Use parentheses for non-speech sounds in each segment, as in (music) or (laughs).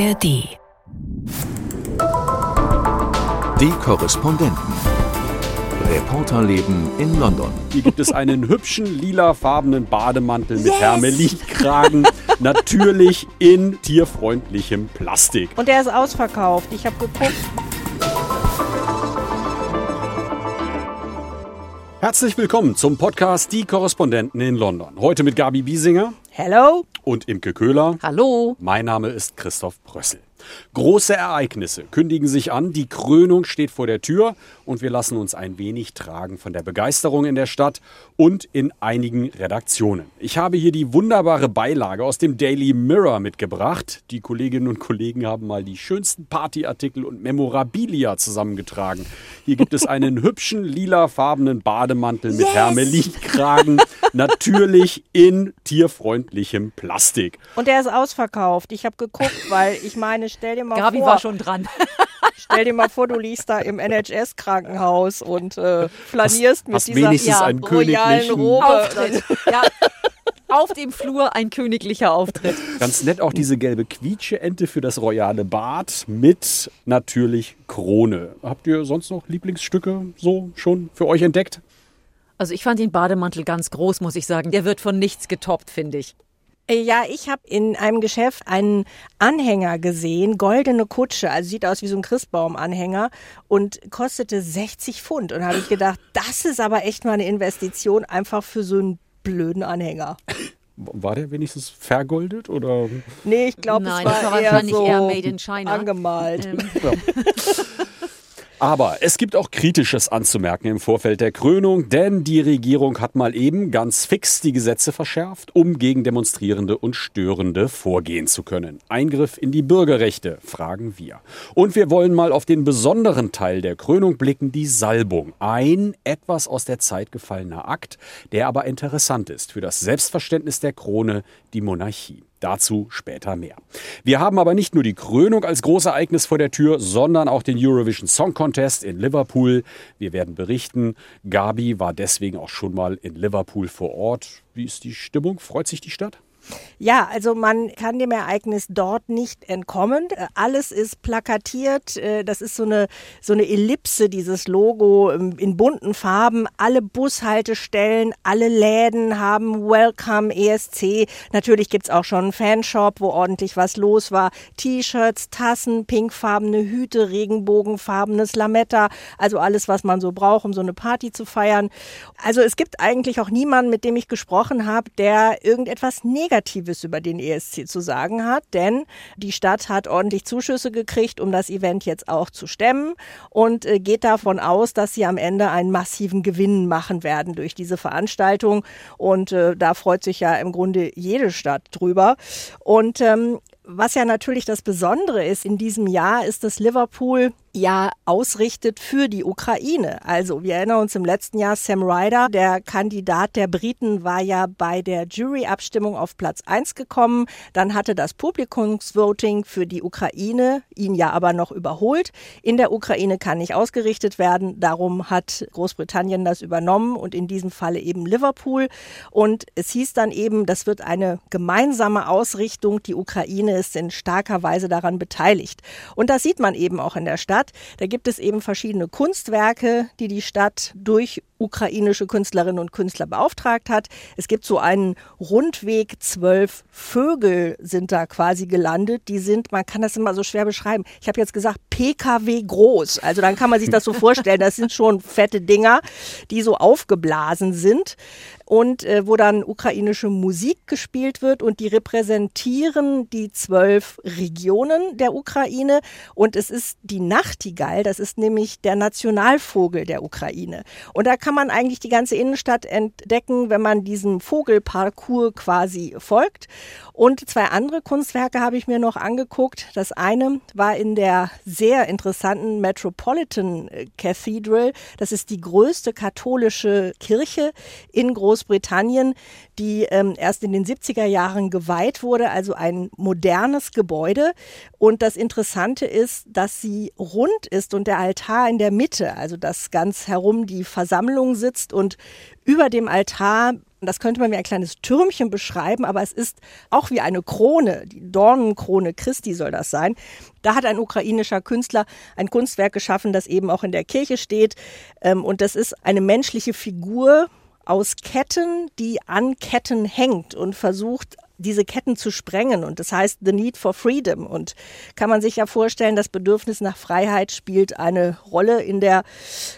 ARD. Die Korrespondenten. Reporterleben in London. Hier gibt es einen hübschen lilafarbenen Bademantel mit Hermelinkragen. natürlich in tierfreundlichem Plastik. Und der ist ausverkauft. Ich habe geguckt. Herzlich willkommen zum Podcast Die Korrespondenten in London. Heute mit Gabi Biesinger Hello? Und Imke Köhler. Hallo. Mein Name ist Christoph Brössel. Große Ereignisse kündigen sich an, die Krönung steht vor der Tür und wir lassen uns ein wenig tragen von der Begeisterung in der Stadt und in einigen Redaktionen. Ich habe hier die wunderbare Beilage aus dem Daily Mirror mitgebracht. Die Kolleginnen und Kollegen haben mal die schönsten Partyartikel und Memorabilia zusammengetragen. Hier gibt es einen (laughs) hübschen lilafarbenen Bademantel mit Yes! Hermelinkragen, (laughs) natürlich in tierfreundlichem Plastik. Und der ist ausverkauft. Ich habe geguckt, weil ich meine, stell dir mal Gabi vor, war schon dran. (laughs) stell dir mal vor, du liegst da im NHS-Krankenhaus und äh, flanierst mit hast dieser wenigstens ja, einen royalen Robe. Auftritt. Ja. Auf dem Flur ein königlicher Auftritt. Ganz nett auch diese gelbe Quietsche-Ente für das royale Bad mit natürlich Krone. Habt ihr sonst noch Lieblingsstücke so schon für euch entdeckt? Also ich fand den Bademantel ganz groß, muss ich sagen. Der wird von nichts getoppt, finde ich. Äh, Ja, ich habe in einem Geschäft einen Anhänger gesehen, goldene Kutsche, also sieht aus wie so ein Christbaumanhänger und kostete 60 Pfund. Und habe ich gedacht, das ist aber echt mal eine Investition einfach für so einen blöden Anhänger. War der wenigstens vergoldet oder? Nee, ich glaube, es Nein, war, das war eher wahrscheinlich so eher made in China. angemalt. Ähm, (laughs) Aber es gibt auch Kritisches anzumerken im Vorfeld der Krönung, denn die Regierung hat mal eben ganz fix die Gesetze verschärft, um gegen Demonstrierende und Störende vorgehen zu können. Eingriff in die Bürgerrechte, fragen wir. Und wir wollen mal auf den besonderen Teil der Krönung blicken, die Salbung. Ein etwas aus der Zeit gefallener Akt, der aber interessant ist für das Selbstverständnis der Krone, die Monarchie. Dazu später mehr. Wir haben aber nicht nur die Krönung als Großereignis vor der Tür, sondern auch den Eurovision Song Contest in Liverpool. Wir werden berichten. Gabi war deswegen auch schon mal in Liverpool vor Ort. Wie ist die Stimmung? Freut sich die Stadt? Ja, also man kann dem Ereignis dort nicht entkommen. Äh, Alles ist plakatiert. Äh, Das ist so eine, so eine Ellipse, dieses Logo ähm, in bunten Farben. Alle Bushaltestellen, alle Läden haben Welcome ESC. Natürlich gibt's auch schon einen Fanshop, wo ordentlich was los war. T-Shirts, Tassen, pinkfarbene Hüte, regenbogenfarbenes Lametta. Also alles, was man so braucht, um so eine Party zu feiern. Also es gibt eigentlich auch niemanden, mit dem ich gesprochen habe, der irgendetwas Negatives über den ESC zu sagen hat, denn die Stadt hat ordentlich Zuschüsse gekriegt, um das Event jetzt auch zu stemmen und äh, geht davon aus, dass sie am Ende einen massiven Gewinn machen werden durch diese Veranstaltung. Und äh, da freut sich ja im Grunde jede Stadt drüber. Und ähm, was ja natürlich das Besondere ist in diesem Jahr, ist, dass Liverpool ja ausrichtet für die Ukraine. Also wir erinnern uns im letzten Jahr, Sam Ryder, der Kandidat der Briten, war ja bei der Juryabstimmung auf Platz 1 gekommen. Dann hatte das Publikumsvoting für die Ukraine ihn ja aber noch überholt. In der Ukraine kann nicht ausgerichtet werden. Darum hat Großbritannien das übernommen und in diesem Falle eben Liverpool. Und es hieß dann eben, das wird eine gemeinsame Ausrichtung. Die Ukraine ist in starker Weise daran beteiligt. Und das sieht man eben auch in der Stadt. Da gibt es eben verschiedene Kunstwerke, die die Stadt durch ukrainische Künstlerinnen und Künstler beauftragt hat. Es gibt so einen Rundweg, zwölf Vögel sind da quasi gelandet. Die sind, man kann das immer so schwer beschreiben. Ich habe jetzt gesagt, PKW groß. Also dann kann man sich das so vorstellen. Das sind schon fette Dinger, die so aufgeblasen sind und äh, wo dann ukrainische Musik gespielt wird und die repräsentieren die zwölf Regionen der Ukraine und es ist die Nachtigall, das ist nämlich der Nationalvogel der Ukraine. Und da kann man eigentlich die ganze Innenstadt entdecken, wenn man diesem Vogelparcours quasi folgt. Und zwei andere Kunstwerke habe ich mir noch angeguckt. Das eine war in der sehr interessanten Metropolitan Cathedral. Das ist die größte katholische Kirche in Großbritannien, die ähm, erst in den 70er Jahren geweiht wurde, also ein modernes Gebäude. Und das Interessante ist, dass sie rund ist und der Altar in der Mitte, also dass ganz herum die Versammlung sitzt und über dem Altar Das könnte man wie ein kleines Türmchen beschreiben, aber es ist auch wie eine Krone. Die Dornenkrone Christi soll das sein. Da hat ein ukrainischer Künstler ein Kunstwerk geschaffen, das eben auch in der Kirche steht. Ähm, und das ist eine menschliche Figur aus Ketten, die an Ketten hängt und versucht, diese Ketten zu sprengen. Und das heißt The Need for Freedom. Und kann man sich ja vorstellen, das Bedürfnis nach Freiheit spielt eine Rolle in der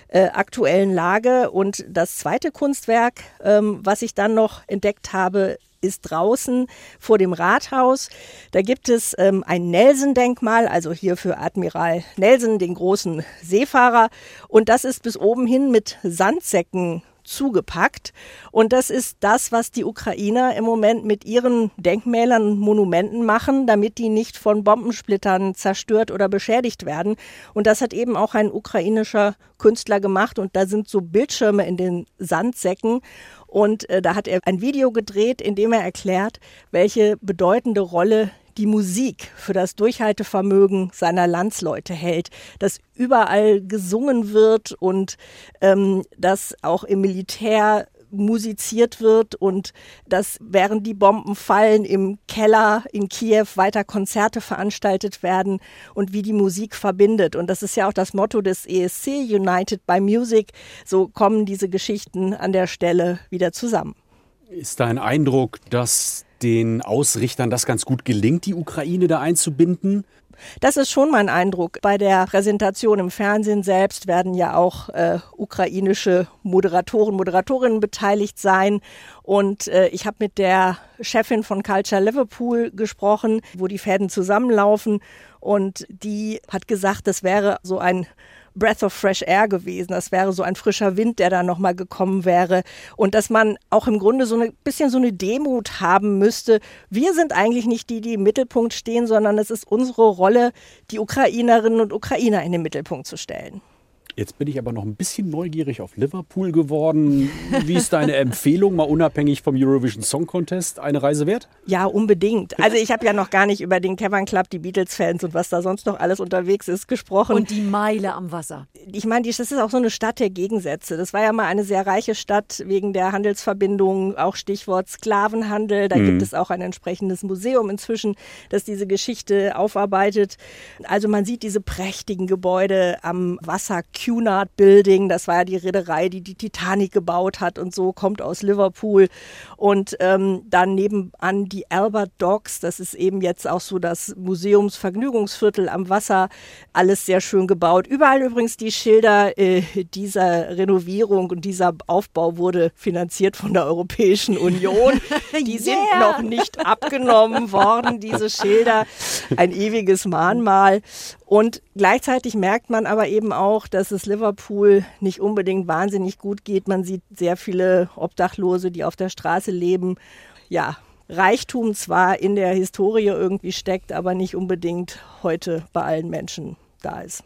äh, aktuellen Lage. Und das zweite Kunstwerk, ähm, was ich dann noch entdeckt habe, ist draußen vor dem Rathaus. Da gibt es ähm, ein Nelson-Denkmal, also hier für Admiral Nelson, den großen Seefahrer. Und das ist bis oben hin mit Sandsäcken zugepackt. Und das ist das, was die Ukrainer im Moment mit ihren Denkmälern und Monumenten machen, damit die nicht von Bombensplittern zerstört oder beschädigt werden. Und das hat eben auch ein ukrainischer Künstler gemacht. Und da sind so Bildschirme in den Sandsäcken. Und äh, da hat er ein Video gedreht, in dem er erklärt, welche bedeutende Rolle die Musik für das Durchhaltevermögen seiner Landsleute hält, dass überall gesungen wird und ähm, dass auch im Militär musiziert wird und dass während die Bomben fallen im Keller in Kiew weiter Konzerte veranstaltet werden und wie die Musik verbindet. Und das ist ja auch das Motto des ESC, United by Music. So kommen diese Geschichten an der Stelle wieder zusammen. Ist dein Eindruck, dass den Ausrichtern das ganz gut gelingt, die Ukraine da einzubinden? Das ist schon mein Eindruck. Bei der Präsentation im Fernsehen selbst werden ja auch äh, ukrainische Moderatoren, Moderatorinnen beteiligt sein. Und äh, ich habe mit der Chefin von Culture Liverpool gesprochen, wo die Fäden zusammenlaufen. Und die hat gesagt, das wäre so ein Breath of Fresh Air gewesen. Das wäre so ein frischer Wind, der da nochmal gekommen wäre. Und dass man auch im Grunde so ein bisschen so eine Demut haben müsste. Wir sind eigentlich nicht die, die im Mittelpunkt stehen, sondern es ist unsere Rolle, die Ukrainerinnen und Ukrainer in den Mittelpunkt zu stellen. Jetzt bin ich aber noch ein bisschen neugierig auf Liverpool geworden. Wie ist deine Empfehlung, mal unabhängig vom Eurovision Song Contest, eine Reise wert? Ja, unbedingt. Also ich habe ja noch gar nicht über den Cavern Club, die Beatles-Fans und was da sonst noch alles unterwegs ist, gesprochen. Und die Meile am Wasser. Ich meine, das ist auch so eine Stadt der Gegensätze. Das war ja mal eine sehr reiche Stadt wegen der Handelsverbindungen, auch Stichwort Sklavenhandel. Da mhm. gibt es auch ein entsprechendes Museum inzwischen, das diese Geschichte aufarbeitet. Also man sieht diese prächtigen Gebäude am Wasser Cunard Building, das war ja die Reederei, die die Titanic gebaut hat und so, kommt aus Liverpool. Und ähm, dann nebenan die Albert Docks, das ist eben jetzt auch so das Museumsvergnügungsviertel am Wasser, alles sehr schön gebaut. Überall übrigens die Schilder äh, dieser Renovierung und dieser Aufbau wurde finanziert von der Europäischen Union. (laughs) Die sind yeah. noch nicht abgenommen worden, diese Schilder. Ein ewiges Mahnmal. Und gleichzeitig merkt man aber eben auch, dass es Liverpool nicht unbedingt wahnsinnig gut geht. Man sieht sehr viele Obdachlose, die auf der Straße leben. Ja, Reichtum zwar in der Historie irgendwie steckt, aber nicht unbedingt heute bei allen Menschen da ist.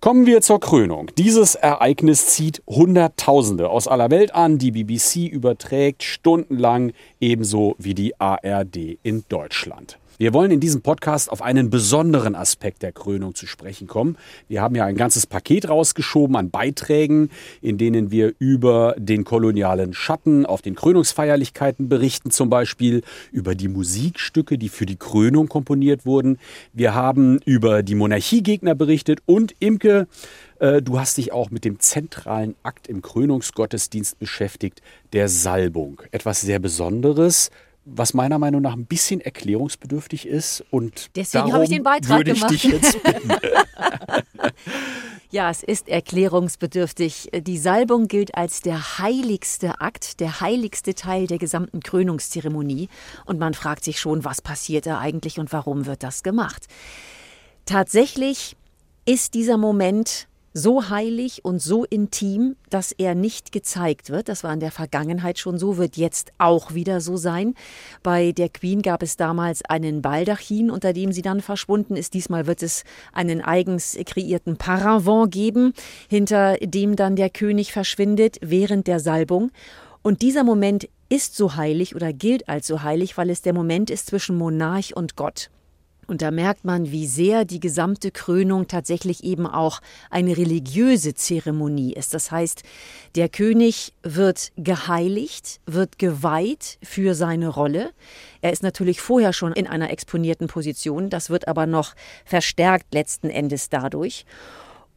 Kommen wir zur Krönung. Dieses Ereignis zieht Hunderttausende aus aller Welt an. Die BBC überträgt stundenlang, ebenso wie die ARD in Deutschland. Wir wollen in diesem Podcast auf einen besonderen Aspekt der Krönung zu sprechen kommen. Wir haben ja ein ganzes Paket rausgeschoben an Beiträgen, in denen wir über den kolonialen Schatten auf den Krönungsfeierlichkeiten berichten, zum Beispiel über die Musikstücke, die für die Krönung komponiert wurden. Wir haben über die Monarchiegegner berichtet und Imke, äh, Du hast dich auch mit dem zentralen Akt im Krönungsgottesdienst beschäftigt, der Salbung. Etwas sehr Besonderes, was meiner Meinung nach ein bisschen erklärungsbedürftig ist. Und deswegen habe ich den Beitrag würde ich gemacht. Dich jetzt bitten. (laughs) ja, es ist erklärungsbedürftig. Die Salbung gilt als der heiligste Akt, der heiligste Teil der gesamten Krönungszeremonie. Und man fragt sich schon, was passiert da eigentlich und warum wird das gemacht? Tatsächlich ist dieser Moment so heilig und so intim, dass er nicht gezeigt wird. Das war in der Vergangenheit schon so, wird jetzt auch wieder so sein. Bei der Queen gab es damals einen Baldachin, unter dem sie dann verschwunden ist. Diesmal wird es einen eigens kreierten Paravent geben, hinter dem dann der König verschwindet während der Salbung. Und dieser Moment ist so heilig oder gilt als so heilig, weil es der Moment ist zwischen Monarch und Gott. Und da merkt man, wie sehr die gesamte Krönung tatsächlich eben auch eine religiöse Zeremonie ist. Das heißt, der König wird geheiligt, wird geweiht für seine Rolle. Er ist natürlich vorher schon in einer exponierten Position, das wird aber noch verstärkt letzten Endes dadurch.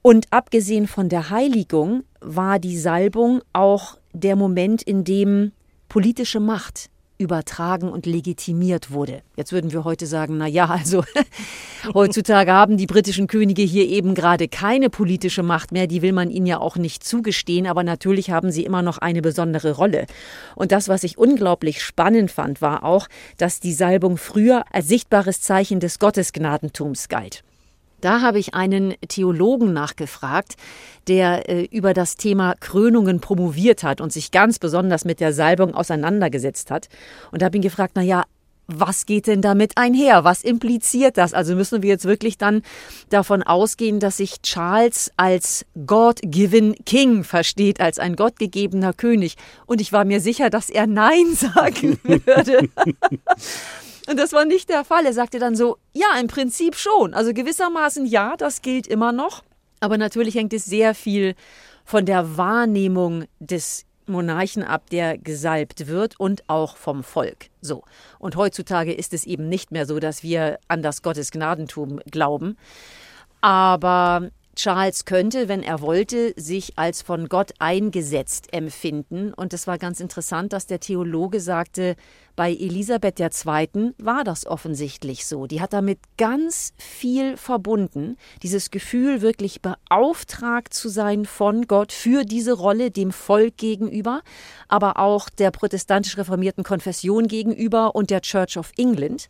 Und abgesehen von der Heiligung war die Salbung auch der Moment, in dem politische Macht übertragen und legitimiert wurde. Jetzt würden wir heute sagen, na ja, also (laughs) heutzutage haben die britischen Könige hier eben gerade keine politische Macht mehr, die will man ihnen ja auch nicht zugestehen, aber natürlich haben sie immer noch eine besondere Rolle. Und das, was ich unglaublich spannend fand, war auch, dass die Salbung früher als sichtbares Zeichen des Gottesgnadentums galt. Da habe ich einen Theologen nachgefragt, der äh, über das Thema Krönungen promoviert hat und sich ganz besonders mit der Salbung auseinandergesetzt hat. Und habe ihn gefragt, na ja, was geht denn damit einher? Was impliziert das? Also müssen wir jetzt wirklich dann davon ausgehen, dass sich Charles als God-given King versteht, als ein gottgegebener König. Und ich war mir sicher, dass er Nein (laughs) sagen würde. Und das war nicht der Fall. Er sagte dann so, ja, im Prinzip schon. Also gewissermaßen ja, das gilt immer noch. Aber natürlich hängt es sehr viel von der Wahrnehmung des Monarchen ab, der gesalbt wird und auch vom Volk. So. Und heutzutage ist es eben nicht mehr so, dass wir an das Gottesgnadentum glauben. Aber Charles könnte, wenn er wollte, sich als von Gott eingesetzt empfinden. Und es war ganz interessant, dass der Theologe sagte, bei Elisabeth II. war das offensichtlich so. Die hat damit ganz viel verbunden. Dieses Gefühl, wirklich beauftragt zu sein von Gott für diese Rolle dem Volk gegenüber, aber auch der protestantisch reformierten Konfession gegenüber und der Church of England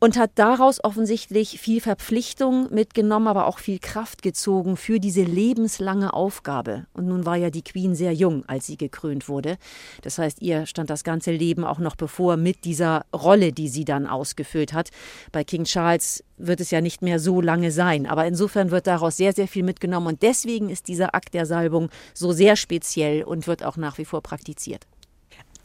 und hat daraus offensichtlich viel Verpflichtung mitgenommen, aber auch viel Kraft gezogen für diese lebenslange Aufgabe. Und nun war ja die Queen sehr jung, als sie gekrönt wurde. Das heißt, ihr stand das ganze Leben auch noch bevor mit dieser Rolle, die sie dann ausgefüllt hat. Bei King Charles wird es ja nicht mehr so lange sein. Aber insofern wird daraus sehr, sehr viel mitgenommen. Und deswegen ist dieser Akt der Salbung so sehr speziell und wird auch nach wie vor praktiziert.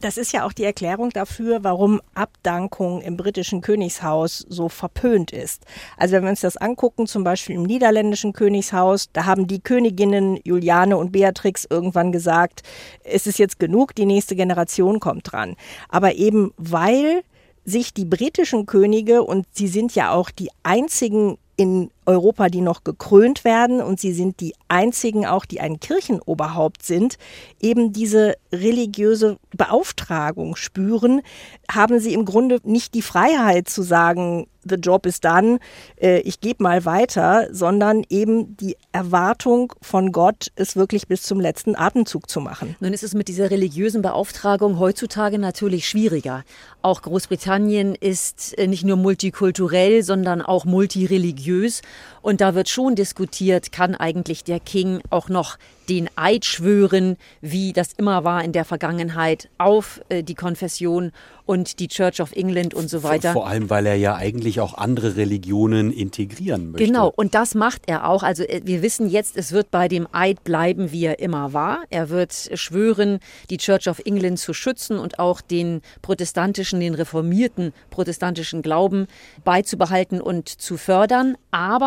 Das ist ja auch die Erklärung dafür, warum Abdankung im britischen Königshaus so verpönt ist. Also wenn wir uns das angucken, zum Beispiel im niederländischen Königshaus, da haben die Königinnen Juliane und Beatrix irgendwann gesagt, es ist jetzt genug, die nächste Generation kommt dran. Aber eben weil sich die britischen Könige, und sie sind ja auch die einzigen in Europa, die noch gekrönt werden und sie sind die einzigen auch, die ein Kirchenoberhaupt sind, eben diese religiöse Beauftragung spüren, haben sie im Grunde nicht die Freiheit zu sagen, the job is done, äh, ich gebe mal weiter, sondern eben die Erwartung von Gott, es wirklich bis zum letzten Atemzug zu machen. Nun ist es mit dieser religiösen Beauftragung heutzutage natürlich schwieriger. Auch Großbritannien ist äh, nicht nur multikulturell, sondern auch multireligiös. Und da wird schon diskutiert, kann eigentlich der King auch noch den Eid schwören, wie das immer war in der Vergangenheit, auf äh, die Konfession und die Church of England und so weiter. Vor, vor, allem, weil er ja eigentlich auch andere Religionen integrieren möchte. Genau, und das macht er auch. Also äh, wir wissen jetzt, es wird bei dem Eid bleiben, wie er immer war. Er wird schwören, die Church of England zu schützen und auch den protestantischen, den reformierten protestantischen Glauben beizubehalten und zu fördern. Aber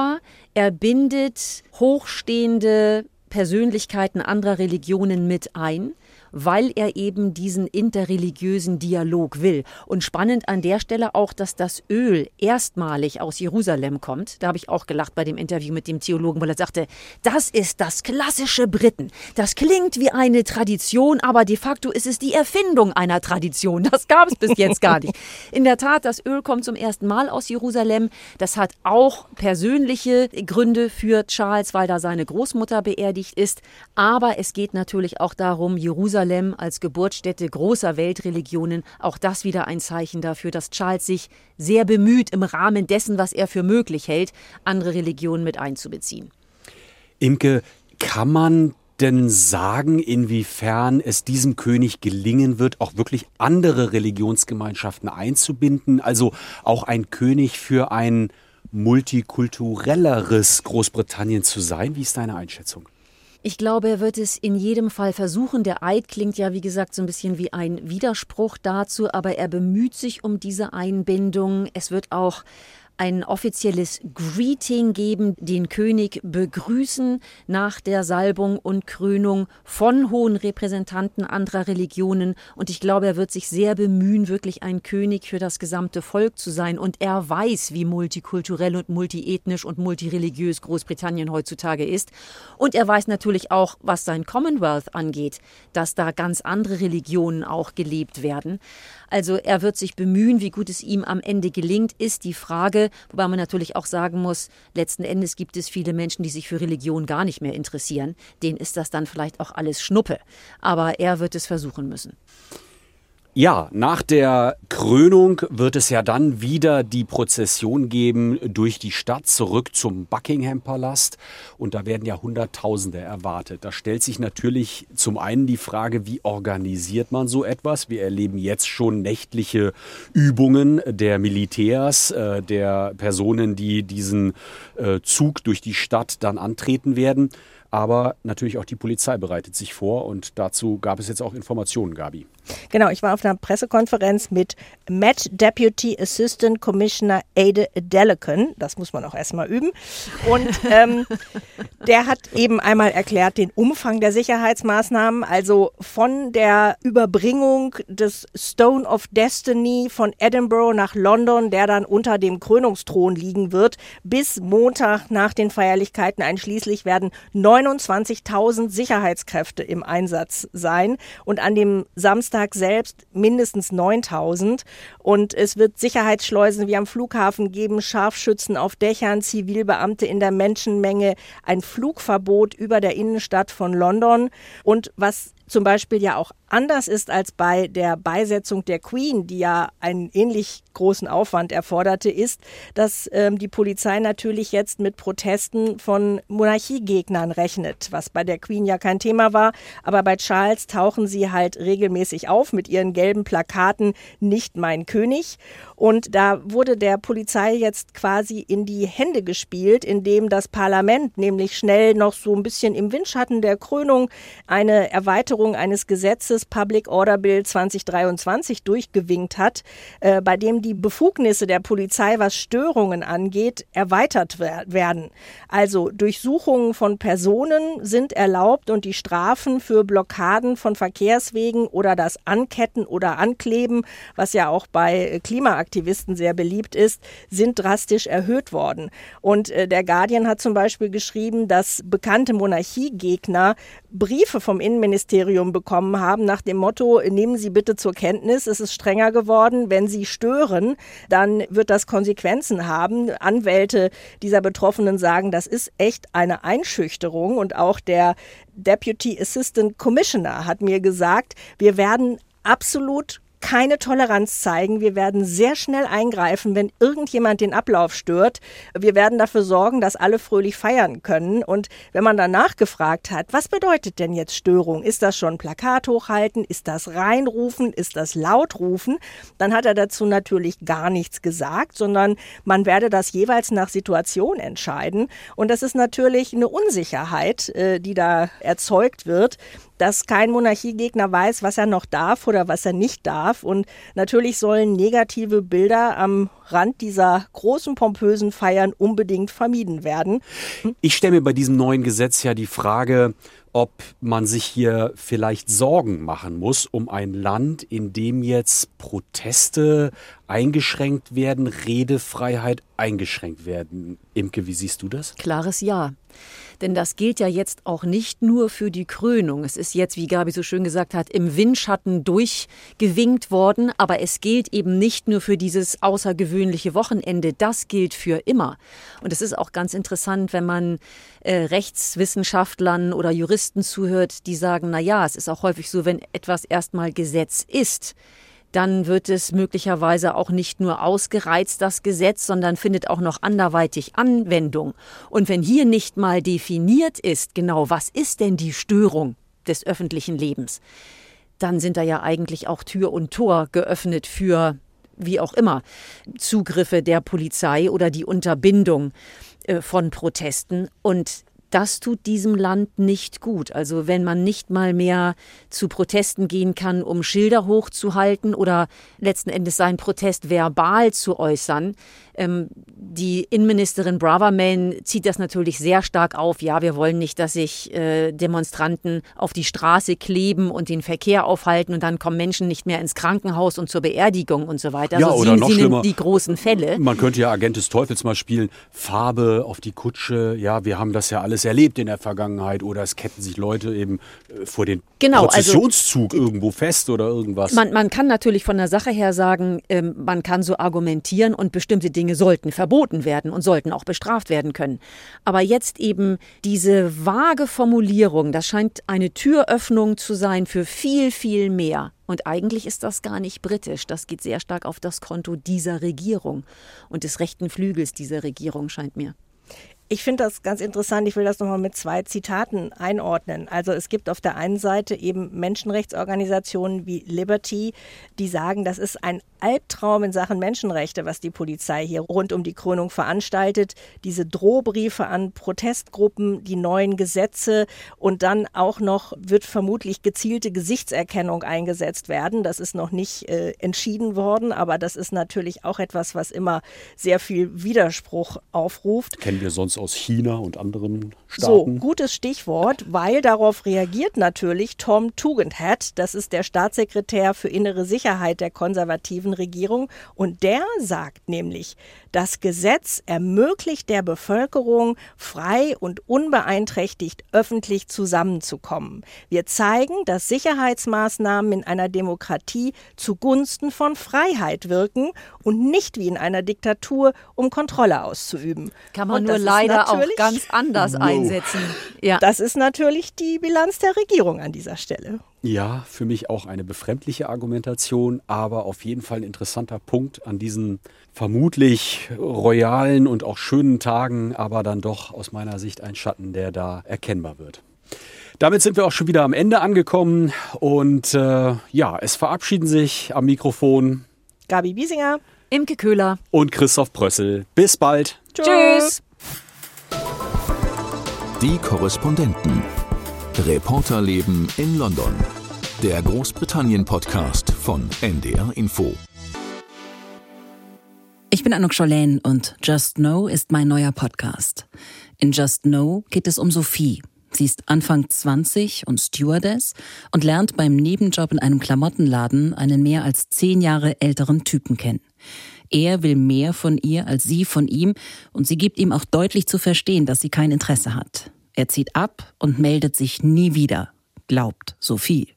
er bindet hochstehende Persönlichkeiten anderer Religionen mit ein weil er eben diesen interreligiösen Dialog will. Und spannend an der Stelle auch, dass das Öl erstmalig aus Jerusalem kommt. Da habe ich auch gelacht bei dem Interview mit dem Theologen, weil er sagte, das ist das klassische Briten. Das klingt wie eine Tradition, aber de facto ist es die Erfindung einer Tradition. Das gab es bis jetzt gar nicht. In der Tat, das Öl kommt zum ersten Mal aus Jerusalem. Das hat auch persönliche Gründe für Charles, weil da seine Großmutter beerdigt ist. Aber es geht natürlich auch darum, Jerusalem Jerusalem als Geburtsstätte großer Weltreligionen, auch das wieder ein Zeichen dafür, dass Charles sich sehr bemüht, im Rahmen dessen, was er für möglich hält, andere Religionen mit einzubeziehen. Imke, kann man denn sagen, inwiefern es diesem König gelingen wird, auch wirklich andere Religionsgemeinschaften einzubinden? Also auch ein König für ein multikulturelleres Großbritannien zu sein? Wie ist deine Einschätzung? Ich glaube, er wird es in jedem Fall versuchen. Der Eid klingt ja, wie gesagt, so ein bisschen wie ein Widerspruch dazu, aber er bemüht sich um diese Einbindung. Es wird auch ein offizielles Greeting geben, den König begrüßen nach der Salbung und Krönung von hohen Repräsentanten anderer Religionen. Und ich glaube, er wird sich sehr bemühen, wirklich ein König für das gesamte Volk zu sein. Und er weiß, wie multikulturell und multiethnisch und multireligiös Großbritannien heutzutage ist. Und er weiß natürlich auch, was sein Commonwealth angeht, dass da ganz andere Religionen auch gelebt werden. Also er wird sich bemühen, wie gut es ihm am Ende gelingt, ist die Frage, wobei man natürlich auch sagen muss, letzten Endes gibt es viele Menschen, die sich für Religion gar nicht mehr interessieren. Denen ist das dann vielleicht auch alles Schnuppe. Aber er wird es versuchen müssen. Ja, nach der Krönung wird es ja dann wieder die Prozession geben durch die Stadt zurück zum Buckingham Palast und da werden ja Hunderttausende erwartet. Da stellt sich natürlich zum einen die Frage, wie organisiert man so etwas? Wir erleben jetzt schon nächtliche Übungen der Militärs, äh, der Personen, die diesen äh, Zug durch die Stadt dann antreten werden. Aber natürlich auch die Polizei bereitet sich vor und dazu gab es jetzt auch Informationen, Gabi. Genau, ich war auf einer Pressekonferenz mit Met Deputy Assistant Commissioner Ade Delican. Das muss man auch erstmal üben. Und ähm, der hat eben einmal erklärt den Umfang der Sicherheitsmaßnahmen, also von der Überbringung des Stone of Destiny von Edinburgh nach London, der dann unter dem Krönungsthron liegen wird, bis Montag nach den Feierlichkeiten einschließlich werden 29.000 Sicherheitskräfte im Einsatz sein. Und an dem Samstag Samstag selbst mindestens 9000. Und es wird Sicherheitsschleusen wie am Flughafen geben, Scharfschützen auf Dächern, Zivilbeamte in der Menschenmenge, ein Flugverbot über der Innenstadt von London. Und was zum Beispiel ja auch anders ist als bei der Beisetzung der Queen, die ja einen ähnlich großen Aufwand erforderte, ist, dass ähm, die Polizei natürlich jetzt mit Protesten von Monarchiegegnern rechnet, was bei der Queen ja kein Thema war. Aber bei Charles tauchen sie halt regelmäßig auf mit ihren gelben Plakaten Nicht mein König. Und da wurde der Polizei jetzt quasi in die Hände gespielt, indem das Parlament nämlich schnell noch so ein bisschen im Windschatten der Krönung eine Erweiterung eines Gesetzes dieses Public Order Bill 2023 durchgewinkt hat, äh, bei dem die Befugnisse der Polizei, was Störungen angeht, erweitert werden. Also Durchsuchungen von Personen sind erlaubt und die Strafen für Blockaden von Verkehrswegen oder das Anketten oder Ankleben, was ja auch bei Klimaaktivisten sehr beliebt ist, sind drastisch erhöht worden. Und äh, der Guardian hat zum Beispiel geschrieben, dass bekannte Monarchiegegner Briefe vom Innenministerium bekommen haben nach dem Motto, nehmen Sie bitte zur Kenntnis, es ist strenger geworden, wenn Sie stören, dann wird das Konsequenzen haben. Anwälte dieser Betroffenen sagen, das ist echt eine Einschüchterung und auch der Deputy Assistant Commissioner hat mir gesagt, wir werden absolut keine Toleranz zeigen. Wir werden sehr schnell eingreifen, wenn irgendjemand den Ablauf stört. Wir werden dafür sorgen, dass alle fröhlich feiern können. Und wenn man danach gefragt hat, was bedeutet denn jetzt Störung? Ist das schon Plakat hochhalten? Ist das reinrufen? Ist das lautrufen? Dann hat er dazu natürlich gar nichts gesagt, sondern man werde das jeweils nach Situation entscheiden. Und das ist natürlich eine Unsicherheit, äh, die da erzeugt wird dass kein Monarchiegegner weiß, was er noch darf oder was er nicht darf. Und natürlich sollen negative Bilder am Rand dieser großen, pompösen Feiern unbedingt vermieden werden. Ich stelle mir bei diesem neuen Gesetz ja die Frage, ob man sich hier vielleicht Sorgen machen muss um ein Land, in dem jetzt Proteste eingeschränkt werden, Redefreiheit eingeschränkt werden. Imke, wie siehst du das? Klares Ja. Denn das gilt ja jetzt auch nicht nur für die Krönung. Es ist jetzt, wie Gabi so schön gesagt hat, im Windschatten durchgewinkt worden, aber es gilt eben nicht nur für dieses außergewöhnliche Wochenende, das gilt für immer. Und es ist auch ganz interessant, wenn man äh, Rechtswissenschaftlern oder Juristen zuhört, die sagen, na ja, es ist auch häufig so, wenn etwas erstmal Gesetz ist, dann wird es möglicherweise auch nicht nur ausgereizt, das Gesetz, sondern findet auch noch anderweitig Anwendung. Und wenn hier nicht mal definiert ist, genau was ist denn die Störung des öffentlichen Lebens, dann sind da ja eigentlich auch Tür und Tor geöffnet für wie auch immer Zugriffe der Polizei oder die Unterbindung äh, von Protesten. Und das tut diesem Land nicht gut. Also wenn man nicht mal mehr zu Protesten gehen kann, um Schilder hochzuhalten oder letzten Endes seinen Protest verbal zu äußern. Ähm, die Innenministerin Braverman zieht das natürlich sehr stark auf. Ja, wir wollen nicht, dass sich äh, Demonstranten auf die Straße kleben und den Verkehr aufhalten und dann kommen Menschen nicht mehr ins Krankenhaus und zur Beerdigung und so weiter. Ja, also oder sie, noch sie schlimmer. die großen Fälle. Man könnte ja Agent des Teufels mal spielen. Farbe auf die Kutsche. Ja, wir haben das ja alles erlebt in der Vergangenheit. Oder es ketten sich Leute eben äh, vor den Genau, also- Prozessionszug irgendwo fest oder irgendwas. Man, man kann natürlich von der Sache her sagen, ähm, man kann so argumentieren und bestimmte Dinge sollten verboten werden und sollten auch bestraft werden können. Aber jetzt eben diese vage Formulierung, das scheint eine Türöffnung zu sein für viel, viel mehr. Und eigentlich ist das gar nicht britisch. Das geht sehr stark auf das Konto dieser Regierung und des rechten Flügels dieser Regierung, scheint mir. Ich finde das ganz interessant. Ich will das nochmal mit zwei Zitaten einordnen. Also es gibt auf der einen Seite eben Menschenrechtsorganisationen wie Liberty, die sagen, das ist ein Albtraum in Sachen Menschenrechte, was die Polizei hier rund um die Krönung veranstaltet. Diese Drohbriefe an Protestgruppen, die neuen Gesetze und dann auch noch wird vermutlich gezielte Gesichtserkennung eingesetzt werden. Das ist noch nicht äh, entschieden worden, aber das ist natürlich auch etwas, was immer sehr viel Widerspruch aufruft. Kennen wir sonst aus China und anderen So, Staaten. gutes Stichwort, weil darauf reagiert natürlich Tom Tugendhat, das ist der Staatssekretär für innere Sicherheit der konservativen Regierung und der sagt nämlich, das Gesetz ermöglicht der Bevölkerung frei und unbeeinträchtigt öffentlich zusammenzukommen. Wir zeigen, dass Sicherheitsmaßnahmen in einer Demokratie zugunsten von Freiheit wirken und nicht wie in einer Diktatur, um Kontrolle auszuüben. Kann man Und nur das leider auch ganz anders einsetzen. Ja. das ist natürlich die Bilanz der Regierung an dieser Stelle. Ja, für mich auch eine befremdliche Argumentation, aber auf jeden Fall ein interessanter Punkt an diesen vermutlich royalen und auch schönen Tagen, aber dann doch aus meiner Sicht ein Schatten, der da erkennbar wird. Damit sind wir auch schon wieder am Ende angekommen und äh, ja, es verabschieden sich am Mikrofon Gabi Biesinger. Imke Köhler. und Christoph Prössel. Bis bald. Tschüss. Die Korrespondenten. Reporterleben in London. Der Großbritannien-Podcast von NDR Info. Ich bin Anuk Scholen und Just Know ist mein neuer Podcast. In Just Know geht es um Sophie. Sie ist Anfang 20 und Stewardess und lernt beim Nebenjob in einem Klamottenladen einen mehr als zehn Jahre älteren Typen kennen. Er will mehr von ihr als sie von ihm und sie gibt ihm auch deutlich zu verstehen, dass sie kein Interesse hat. Er zieht ab und meldet sich nie wieder, glaubt Sophie.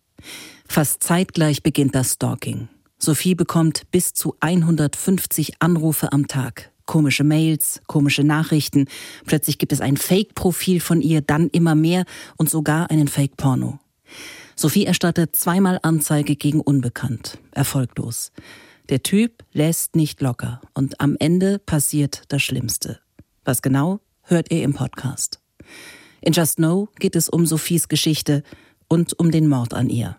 Fast zeitgleich beginnt das Stalking. Sophie bekommt bis zu 150 Anrufe am Tag. Komische Mails, komische Nachrichten. Plötzlich gibt es ein Fake-Profil von ihr, dann immer mehr und sogar einen Fake-Porno. Sophie erstattet zweimal Anzeige gegen Unbekannt. Erfolglos. Der Typ lässt nicht locker und am Ende passiert das Schlimmste. Was genau, hört ihr im Podcast. In Just Know geht es um Sophies Geschichte und um den Mord an ihr.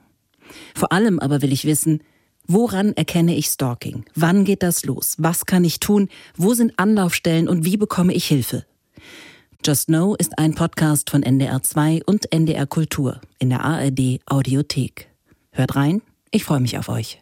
Vor allem aber will ich wissen, woran erkenne ich Stalking? Wann geht das los? Was kann ich tun? Wo sind Anlaufstellen und wie bekomme ich Hilfe? Just Know ist ein Podcast von NDR 2 und NDR Kultur in der ARD Audiothek. Hört rein, ich freue mich auf euch.